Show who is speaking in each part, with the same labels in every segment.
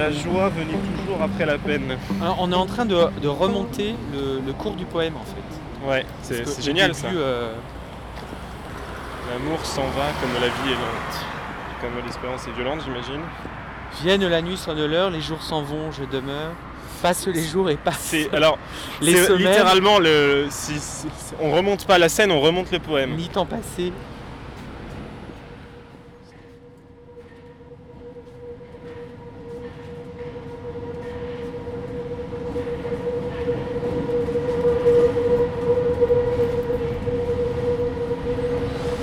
Speaker 1: La joie venait toujours après la peine.
Speaker 2: Alors, on est en train de, de remonter le, le cours du poème en fait.
Speaker 1: Ouais, c'est génial
Speaker 2: début,
Speaker 1: ça.
Speaker 2: euh,
Speaker 1: L'amour s'en va comme la vie est lente. Comme l'espérance est violente, j'imagine.
Speaker 2: Vienne la nuit, sonne l'heure, les jours s'en vont, je demeure. Passe les jours et passe.
Speaker 1: Alors
Speaker 2: Les
Speaker 1: littéralement le. Si, si- si- on remonte pas la scène, on remonte le poème.
Speaker 2: Mi-temps passé.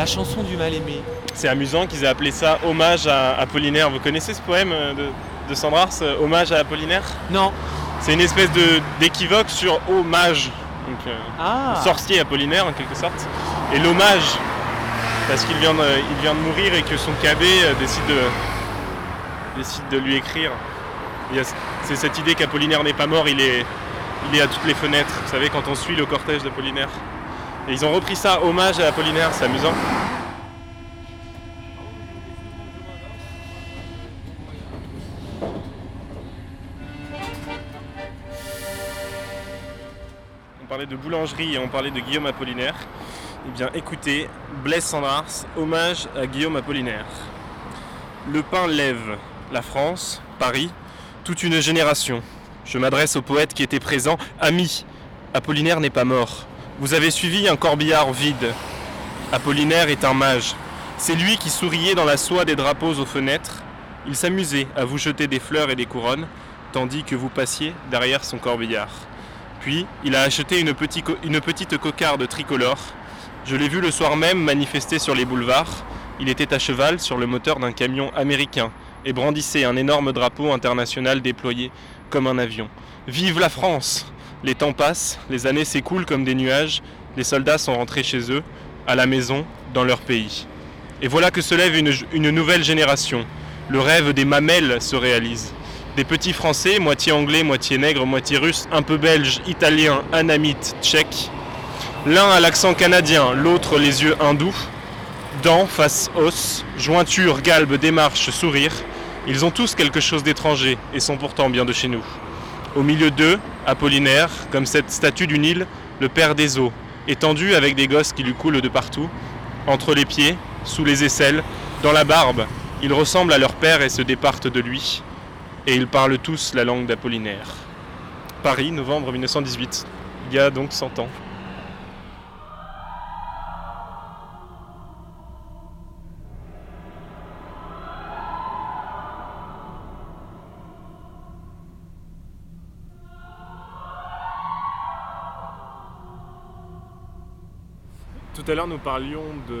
Speaker 2: La chanson du mal-aimé.
Speaker 1: C'est amusant qu'ils aient appelé ça hommage à Apollinaire. Vous connaissez ce poème euh, de, de Sandras, euh, hommage à Apollinaire?
Speaker 2: Non.
Speaker 1: C'est une espèce de d'équivoque sur hommage. Donc euh,
Speaker 2: Ah
Speaker 1: sorcier Apollinaire en quelque sorte. Et l'hommage, parce qu'il vient, de, il vient de mourir et que son euh, décide de, décide de lui écrire. Il y a- C'est cette idée qu'Apollinaire n'est pas mort, il est, il est à toutes les fenêtres. Vous savez, quand on suit le cortège d'Apollinaire. Et ils ont repris ça, hommage à Apollinaire, c'est amusant. On parlait de boulangerie et on parlait de Guillaume Apollinaire. Eh bien écoutez, Blaise Sandars, hommage à Guillaume Apollinaire. Le pain lève la France, Paris, toute une génération. Je m'adresse au poète qui était présent. Ami, Apollinaire n'est pas mort. Vous avez suivi un corbillard vide. Apollinaire est un mage. C'est lui qui souriait dans la soie des drapeaux aux fenêtres. Il s'amusait à vous jeter des fleurs et des couronnes, tandis que vous passiez derrière son corbillard. Puis, il a acheté une, petite cocarde tricolore. Je l'ai vu le soir même manifester sur les boulevards. Il était à cheval sur le moteur d'un camion américain et brandissait un énorme drapeau international déployé comme un avion. Vive la France Les temps passent, les années s'écoulent comme des nuages, les soldats sont rentrés chez eux, à la maison, dans leur pays. Et voilà que se lève une, nouvelle génération. Le rêve des mamelles se réalise. Des petits Français, moitié anglais, moitié nègre, moitié russe, un peu belge, italien, anamite, tchèque. L'un a l'accent canadien, l'autre les yeux hindous. Dents, face, os, jointure, galbe, démarche, sourire. Ils ont tous quelque chose d'étranger et sont pourtant bien de chez nous. Au milieu d'eux, Apollinaire, comme cette statue du Nil, le père des eaux, étendu avec des gosses qui lui coulent de partout, entre les pieds, sous les aisselles, dans la barbe. Ils ressemblent à leur père et se départent de lui. Et ils parlent tous la langue d'Apollinaire. Paris, novembre 1918. Il y a donc 100 ans. Tout à l'heure, nous parlions de,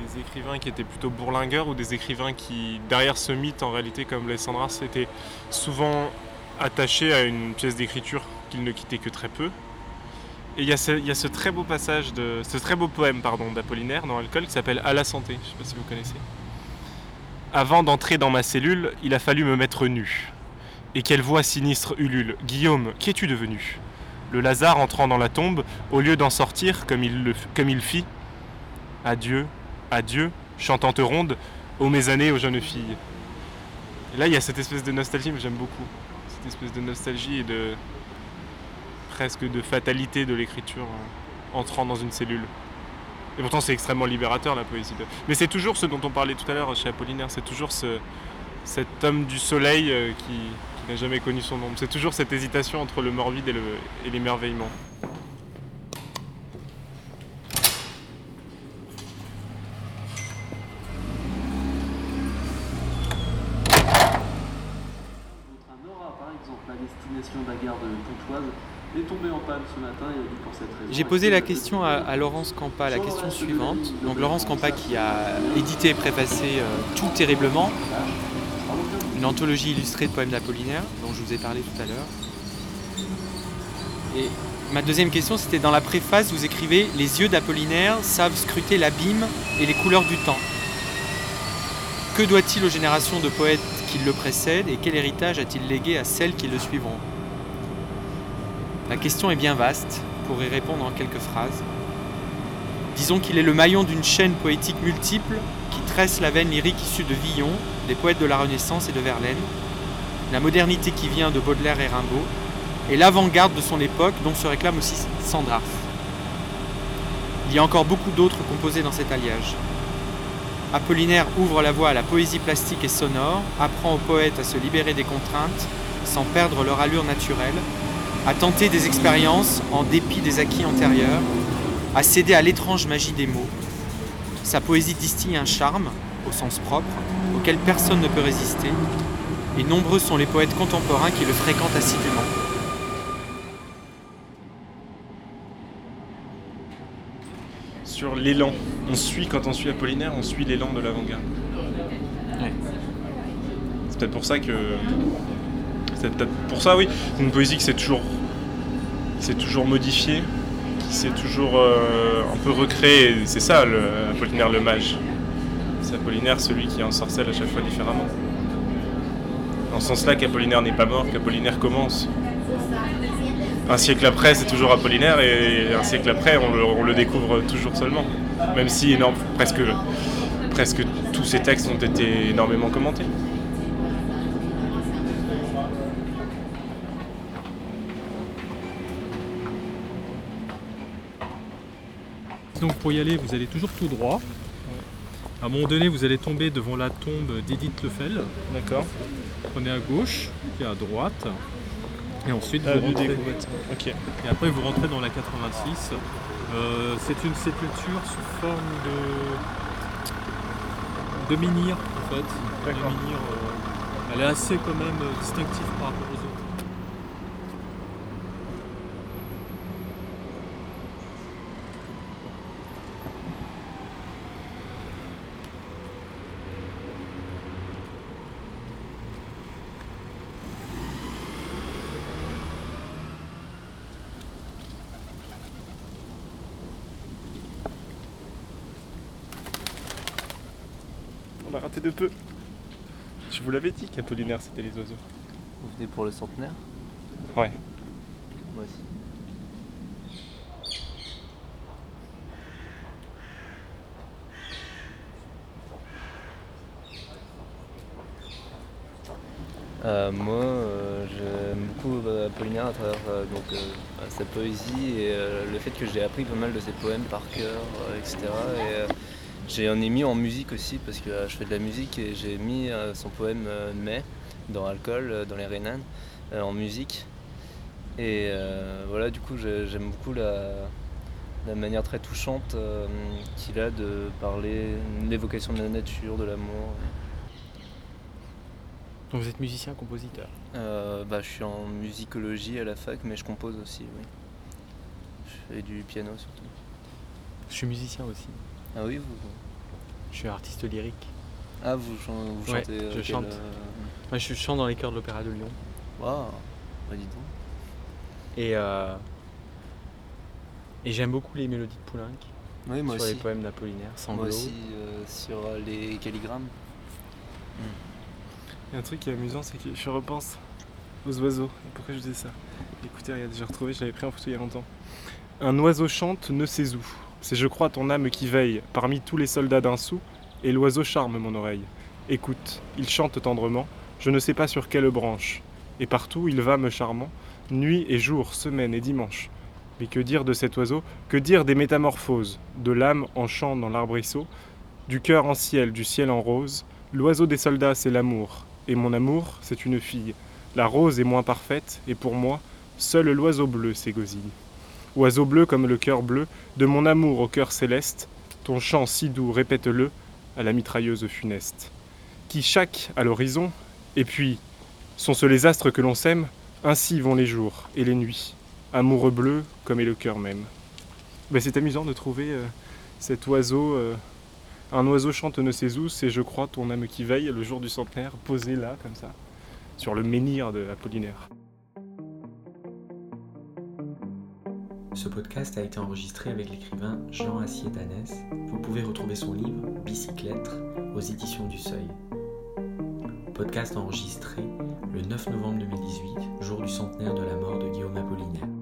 Speaker 1: des écrivains qui étaient plutôt bourlingueurs ou des écrivains qui, derrière ce mythe, en réalité, comme les Sandras, étaient souvent attachés à une pièce d'écriture qu'ils ne quittaient que très peu. Et il y, a ce, il y a ce très beau passage, de, ce très beau poème pardon, d'Apollinaire dans Alcool qui s'appelle À la santé. Je ne sais pas si vous connaissez. Avant d'entrer dans ma cellule, il a fallu me mettre nu. Et quelle voix sinistre ulule Guillaume, qu'es-tu devenu? Le Lazare entrant dans la tombe, au lieu d'en sortir comme il, fit. Adieu, adieu, chantante ronde, ô mes années, aux jeunes filles. Et là, il y a cette espèce de nostalgie, mais j'aime beaucoup. Cette espèce de nostalgie et de. presque de fatalité de l'écriture euh, entrant dans une cellule. Et pourtant, c'est extrêmement libérateur la poésie. Mais c'est toujours ce dont on parlait tout à l'heure chez Apollinaire, c'est toujours ce, cet homme du soleil euh, qui n'a jamais connu son ombre. C'est toujours cette hésitation entre le morbide et le- et l'émerveillement.
Speaker 3: Notre Nora, par exemple, la destination de la gare de Pontoise, est tombée en panne ce matin et pour cette raison.
Speaker 2: J'ai posé la question à, à Laurence Campa, la question suivante. Donc Laurence Campa qui a édité et préfacé euh, Tout terriblement, une anthologie illustrée de poèmes d'Apollinaire, dont je vous ai parlé tout à l'heure. Et ma deuxième question, c'était dans la préface, vous écrivez Les yeux d'Apollinaire savent scruter l'abîme et les couleurs du temps. Que doit-il aux générations de poètes qui le précèdent et quel héritage a-t-il légué à celles qui le suivront? La question est bien vaste, pour y répondre en quelques phrases. Disons qu'il est le maillon d'une chaîne poétique multiple qui tresse la veine lyrique issue de Villon, des poètes de la Renaissance et de Verlaine. la modernité qui vient de Baudelaire et Rimbaud, et l'avant-garde de son époque dont se réclame aussi Sandrart. Il y a encore beaucoup d'autres composés dans cet alliage. Apollinaire ouvre la voie à la poésie plastique et sonore, apprend aux poètes à se libérer des contraintes sans perdre leur allure naturelle, à tenter des expériences en dépit des acquis antérieurs, à céder à l'étrange magie des mots. Sa poésie distille un charme, au sens propre, auquel personne ne peut résister, et nombreux sont les poètes contemporains qui le fréquentent assidûment.
Speaker 1: Sur l'élan. On suit, quand on suit Apollinaire, on suit l'élan de l'avant-garde. C'est peut-être pour ça que. C'est peut-être pour ça, oui. C'est une poésie qui s'est toujours. qui s'est toujours modifiée, s'est toujours euh, un peu recréée. C'est ça, le, Apollinaire le mage. C'est Apollinaire celui qui en sorcelle à chaque fois différemment. Dans ce sens-là qu'Apollinaire n'est pas mort, qu'Apollinaire commence. Un siècle après, c'est toujours Apollinaire, et un siècle après, on le, découvre toujours seulement. Même si presque tous ces textes ont été énormément commentés.
Speaker 4: Donc pour y aller, vous allez toujours tout droit. À un moment donné, vous allez tomber devant la tombe d'Edith Lefel.
Speaker 1: D'accord.
Speaker 4: Prenez à gauche, puis à droite. Et ensuite,
Speaker 1: Ah,
Speaker 4: vous rentrez.
Speaker 1: des couvettes. Ok.
Speaker 4: Et après, vous rentrez dans la 86. Euh, c'est une sépulture sous forme de, de menhir, en fait.
Speaker 1: D'accord.
Speaker 4: euh, elle est assez quand même distinctive par rapport aux autres.
Speaker 1: On a raté de peu. Je vous l'avais dit qu'Apollinaire c'était les oiseaux.
Speaker 3: Vous venez pour le centenaire
Speaker 1: Ouais.
Speaker 3: Moi aussi. Euh, moi, euh, j'aime beaucoup euh, Apollinaire à travers euh, donc, sa poésie et le fait que j'ai appris pas mal de ses poèmes par cœur, etc. Et j'en ai mis en musique aussi parce que euh, je fais de la musique et j'ai mis euh, son poème euh, Mai dans Alcool, dans les Renan, euh, en musique. Et voilà, du coup, j'ai- j'aime beaucoup la, la manière très touchante euh, qu'il a de parler, l'évocation de la nature, de l'amour.
Speaker 2: Donc vous êtes musicien, compositeur?
Speaker 3: Euh, bah, je suis en musicologie à la fac, mais je compose aussi, oui. Je fais du piano surtout.
Speaker 2: Je suis musicien aussi.
Speaker 3: Ah oui, vous
Speaker 2: Je suis artiste lyrique.
Speaker 3: Ah, vous, chan- vous
Speaker 2: Ouais,
Speaker 3: chantez euh,
Speaker 2: je
Speaker 3: quel,
Speaker 2: chante.
Speaker 3: euh,
Speaker 2: Moi, je chante dans les chœurs de l'Opéra de Lyon.
Speaker 3: Waouh, bah dis donc.
Speaker 2: Et, euh, et j'aime beaucoup les mélodies de Poulenc
Speaker 3: Oui, moi
Speaker 2: sur
Speaker 3: aussi.
Speaker 2: les poèmes d'Apollinaire.
Speaker 3: Moi aussi, euh, sur euh, les calligrammes.
Speaker 1: Il y a un truc qui est amusant, c'est que je repense aux oiseaux. Pourquoi je disais ça? Écoutez, regarde, j'ai retrouvé, je l'avais pris en photo il y a longtemps. Un oiseau chante, ne sais où. C'est, je crois, ton âme qui veille parmi tous les soldats d'un sou, et l'oiseau charme mon oreille. Écoute, il chante tendrement, je ne sais pas sur quelle branche, et partout il va me charmant, nuit et jour, semaine et dimanche. Mais que dire de cet oiseau? Que dire des métamorphoses? De l'âme en chant dans l'arbrisseau, du cœur en ciel, du ciel en rose. L'oiseau des soldats, c'est l'amour, et mon amour, c'est une fille. La rose est moins parfaite, et pour moi, seul l'oiseau bleu s'égosille. Oiseau bleu comme le cœur bleu, de mon amour au cœur céleste, ton chant si doux, répète-le, à la mitrailleuse funeste. Qui chaque à l'horizon, et puis, sont-ce les astres que l'on sème Ainsi vont les jours et les nuits, amoureux bleu comme est le cœur même. Ben, c'est amusant de trouver euh, cet oiseau, euh, un oiseau chante ne sais où, c'est je crois ton âme qui veille le jour du centenaire, posé là comme ça, sur le menhir de Apollinaire.
Speaker 5: Ce podcast a été enregistré avec l'écrivain Jean Assier Danès. Vous pouvez retrouver son livre Bicyclette aux éditions du Seuil. Podcast enregistré le 9 novembre 2018, jour du centenaire de la mort de Guillaume Apollinaire.